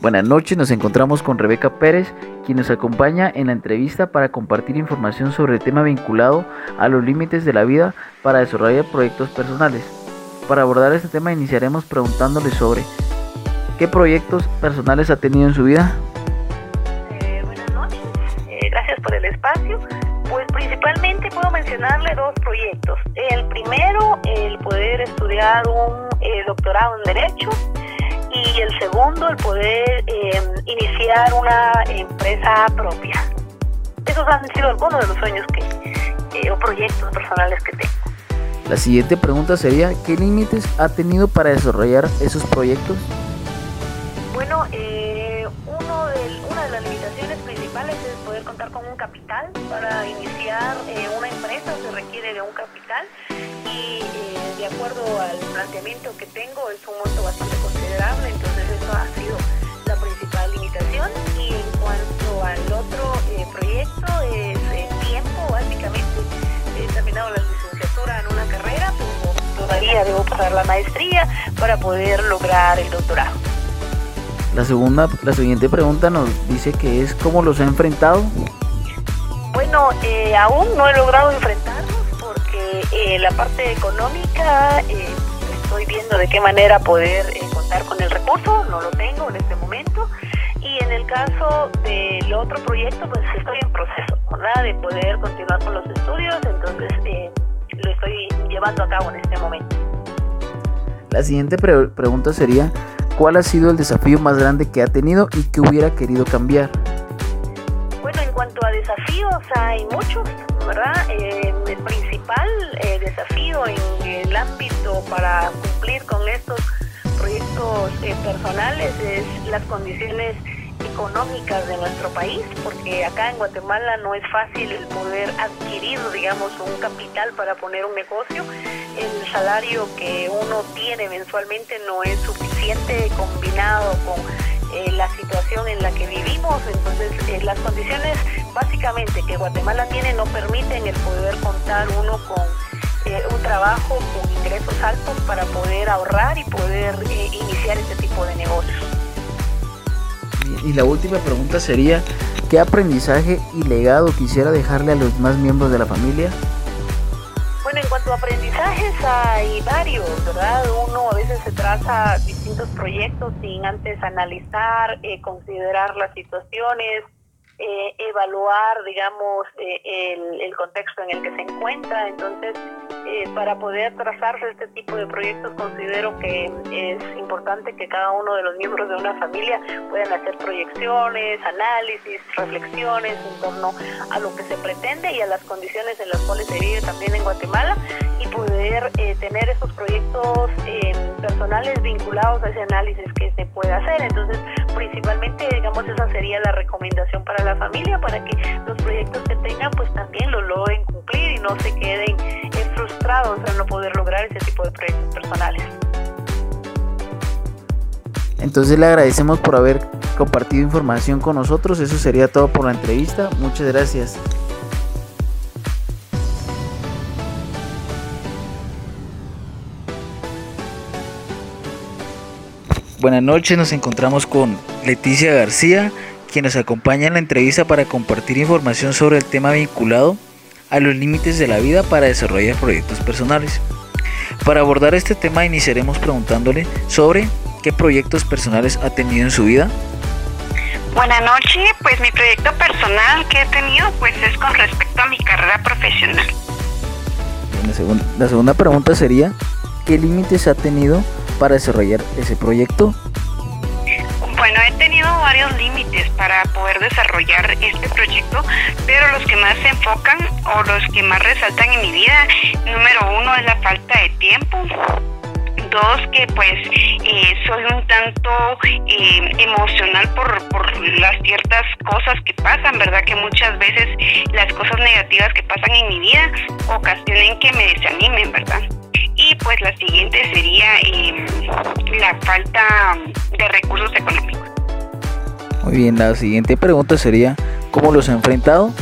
Buenas noches, nos encontramos con Rebeca Pérez, quien nos acompaña en la entrevista para compartir información sobre el tema vinculado a los límites de la vida para desarrollar proyectos personales. Para abordar este tema iniciaremos preguntándole sobre qué proyectos personales ha tenido en su vida. Eh, buenas noches, eh, gracias por el espacio. Pues principalmente puedo mencionarle dos proyectos. El primero, el poder estudiar un eh, doctorado en Derecho y el segundo, el poder eh, iniciar una empresa propia. Esos han sido algunos de los sueños que, eh, o proyectos personales que tengo. La siguiente pregunta sería, ¿qué límites ha tenido para desarrollar esos proyectos? Bueno, eh, uno de, una de las limitaciones principales es poder contar con un capital. Para iniciar una empresa se requiere de un capital y de acuerdo al planteamiento que tengo es un monto bastante entonces eso ha sido la principal limitación. Y en cuanto al otro eh, proyecto, es el tiempo básicamente. He terminado la licenciatura en una carrera, pero todavía debo pasar la maestría para poder lograr el doctorado. La segunda, la siguiente pregunta nos dice que es cómo los ha enfrentado. Bueno, eh, aún no he logrado enfrentarlos porque eh, la parte económica eh, estoy viendo de qué manera poder eh, contar con el recurso, no lo tengo en este momento. Y en el caso del otro proyecto, pues estoy en proceso, ¿verdad? De poder continuar con los estudios, entonces eh, lo estoy llevando a cabo en este momento. La siguiente pre pregunta sería, ¿cuál ha sido el desafío más grande que ha tenido y que hubiera querido cambiar? Bueno, en cuanto a desafíos, hay muchos, ¿verdad? Eh, el principal eh, desafío en el ámbito para cumplir con estos eh, personales es las condiciones económicas de nuestro país, porque acá en Guatemala no es fácil el poder adquirir, digamos, un capital para poner un negocio. El salario que uno tiene mensualmente no es suficiente combinado con eh, la situación en la que vivimos, entonces eh, las condiciones básicamente que Guatemala tiene no permiten el poder contar uno con eh, un trabajo con ingresos altos para poder ahorrar y poder iniciar este tipo de negocios. Y la última pregunta sería, ¿qué aprendizaje y legado quisiera dejarle a los demás miembros de la familia? Bueno, en cuanto a aprendizajes hay varios, ¿verdad? Uno a veces se traza distintos proyectos sin antes analizar, eh, considerar las situaciones, eh, evaluar, digamos, eh, el, el, contexto en el que se encuentra. Entonces, eh, para poder trazarse este tipo de proyectos, considero que es importante que cada uno de los miembros de una familia puedan hacer proyecciones, análisis, reflexiones en torno a lo que se pretende y a las condiciones en las cuales se vive también en Guatemala y poder tener estos proyectos personales vinculados a ese análisis que se puede hacer. Entonces, principalmente, digamos, esa sería la recomendación para la familia para que los proyectos que tengan pues también lo logren cumplir y no se queden eh, frustrados al no poder lograr ese tipo de proyectos personales. Entonces le agradecemos por haber compartido información con nosotros. Eso sería todo por la entrevista. Muchas gracias. Buenas noches, nos encontramos con Leticia García, quien nos acompaña en la entrevista para compartir información sobre el tema vinculado a los límites de la vida para desarrollar proyectos personales. Para abordar este tema iniciaremos preguntándole sobre qué proyectos personales ha tenido en su vida. Buenas noches, pues mi proyecto personal que he tenido pues es con respecto a mi carrera profesional. La segunda, la segunda pregunta sería, ¿qué límites ha tenido para desarrollar ese proyecto? Bueno, he tenido varios límites para poder desarrollar este proyecto, pero los que más se enfocan o los que más resaltan en mi vida, número uno es la falta de tiempo. Dos, que pues eh, soy un tanto eh, emocional por, por las ciertas cosas que pasan, ¿verdad? Que muchas veces las cosas negativas que pasan en mi vida ocasionen que me desanimen, ¿verdad? Y pues la siguiente sería eh, la falta de recursos económicos. Muy bien, la siguiente pregunta sería, ¿cómo los ha enfrentado?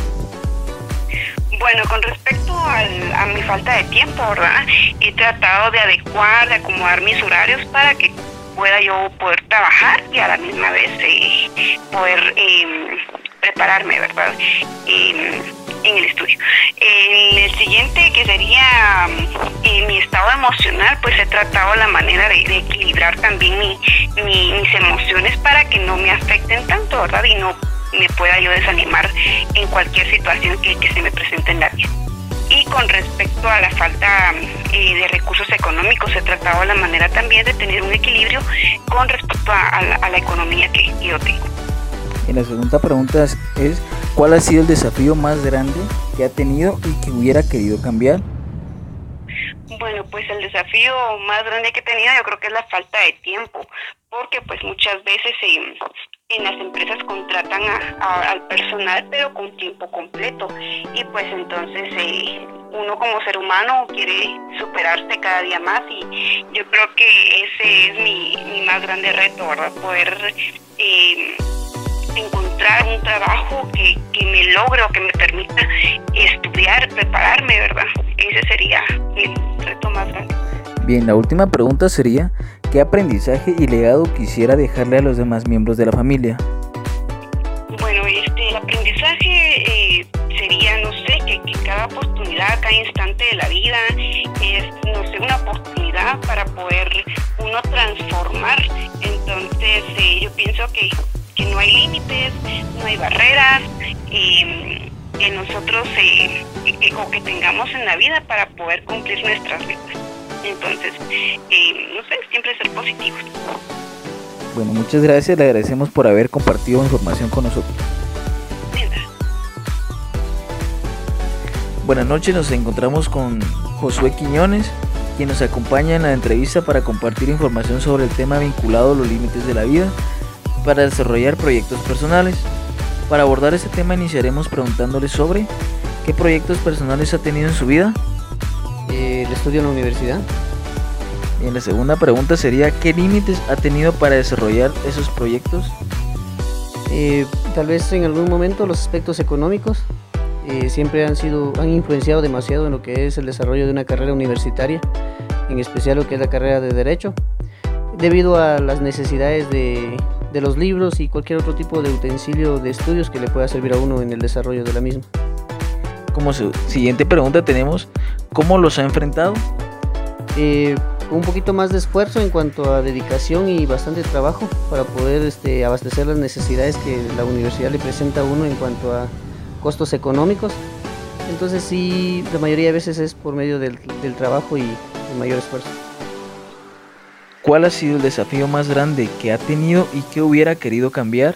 Bueno, con respecto al, a mi falta de tiempo, ¿verdad? He tratado de adecuar, de acomodar mis horarios para que pueda yo poder trabajar y a la misma vez eh, poder em, prepararme, ¿verdad? Em, en el estudio. En el siguiente, que sería eh, mi estado emocional, pues he tratado la manera de, equilibrar también mis emociones para que no me afecten tanto, ¿verdad? Y no me pueda yo desanimar en cualquier situación que, se me presente en la vida. Y con respecto a la falta eh, de recursos económicos, he tratado la manera también de tener un equilibrio con respecto a, la, economía que yo tengo. Y la segunda pregunta es, ¿cuál ha sido el desafío más grande que ha tenido y que hubiera querido cambiar? Bueno, pues el desafío más grande que he tenido yo creo que es la falta de tiempo, porque pues muchas veces en las empresas contratan al personal pero con tiempo completo y pues entonces eh, uno como ser humano quiere superarse cada día más y yo creo que ese es mi, más grande reto, ¿verdad? Poder eh, encontrar un trabajo que, que me logre o que me permita estudiar, prepararme, ¿verdad? Ese sería el reto más grande. Bien, la última pregunta sería, ¿qué aprendizaje y legado quisiera dejarle a los demás miembros de la familia? Bueno, este, el aprendizaje eh, sería, no sé, que, cada oportunidad, cada instante de la vida es, no sé, una oportunidad para poder uno transformar. Entonces, eh, yo pienso que, que, no hay límites, no hay barreras. Eh, que nosotros o que tengamos en la vida para poder cumplir nuestras metas. Entonces, eh, no sé, siempre ser positivos. Bueno, muchas gracias, le agradecemos por haber compartido información con nosotros. Buenas noches, nos encontramos con Josué Quiñones, quien nos acompaña en la entrevista para compartir información sobre el tema vinculado a los límites de la vida para desarrollar proyectos personales. Para abordar este tema iniciaremos preguntándole sobre qué proyectos personales ha tenido en su vida el estudio en la universidad. Y la segunda pregunta sería, ¿qué límites ha tenido para desarrollar esos proyectos? Eh, tal vez en algún momento los aspectos económicos eh, siempre han sido han influenciado demasiado en lo que es el desarrollo de una carrera universitaria, en especial lo que es la carrera de derecho, debido a las necesidades de, de los libros y cualquier otro tipo de utensilio de estudios que le pueda servir a uno en el desarrollo de la misma. Como siguiente pregunta tenemos, ¿cómo los ha enfrentado? Eh, un poquito más de esfuerzo en cuanto a dedicación y bastante trabajo para poder este, abastecer las necesidades que la universidad le presenta a uno en cuanto a costos económicos. Entonces sí, la mayoría de veces es por medio del, del trabajo y el mayor esfuerzo. ¿Cuál ha sido el desafío más grande que ha tenido y que hubiera querido cambiar?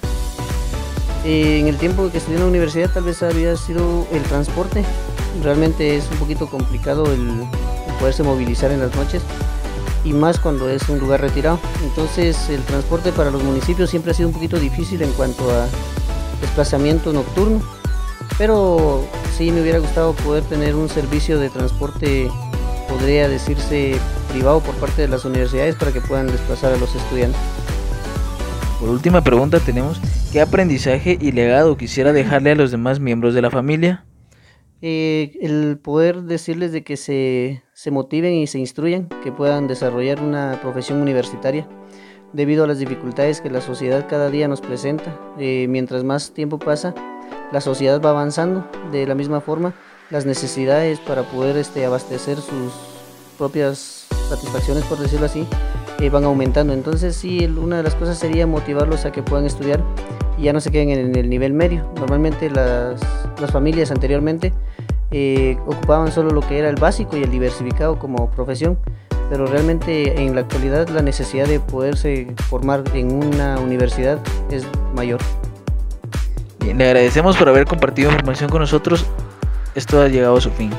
En el tiempo que estudié en la universidad tal vez había sido el transporte. Realmente es un poquito complicado el, poderse movilizar en las noches y más cuando es un lugar retirado. Entonces el transporte para los municipios siempre ha sido un poquito difícil en cuanto a desplazamiento nocturno. Pero sí me hubiera gustado poder tener un servicio de transporte, podría decirse privado por parte de las universidades para que puedan desplazar a los estudiantes. Por última pregunta tenemos, ¿qué aprendizaje y legado quisiera dejarle a los demás miembros de la familia? Eh, el poder decirles de que se, motiven y se instruyan, que puedan desarrollar una profesión universitaria debido a las dificultades que la sociedad cada día nos presenta. Eh, mientras más tiempo pasa, la sociedad va avanzando de la misma forma, las necesidades para poder este, abastecer sus propias satisfacciones, por decirlo así, eh, van aumentando. Entonces sí, una de las cosas sería motivarlos a que puedan estudiar y ya no se queden en el nivel medio. Normalmente las, las familias anteriormente eh, ocupaban solo lo que era el básico y el diversificado como profesión, pero realmente en la actualidad la necesidad de poderse formar en una universidad es mayor. Bien, le agradecemos por haber compartido información con nosotros. Esto ha llegado a su fin.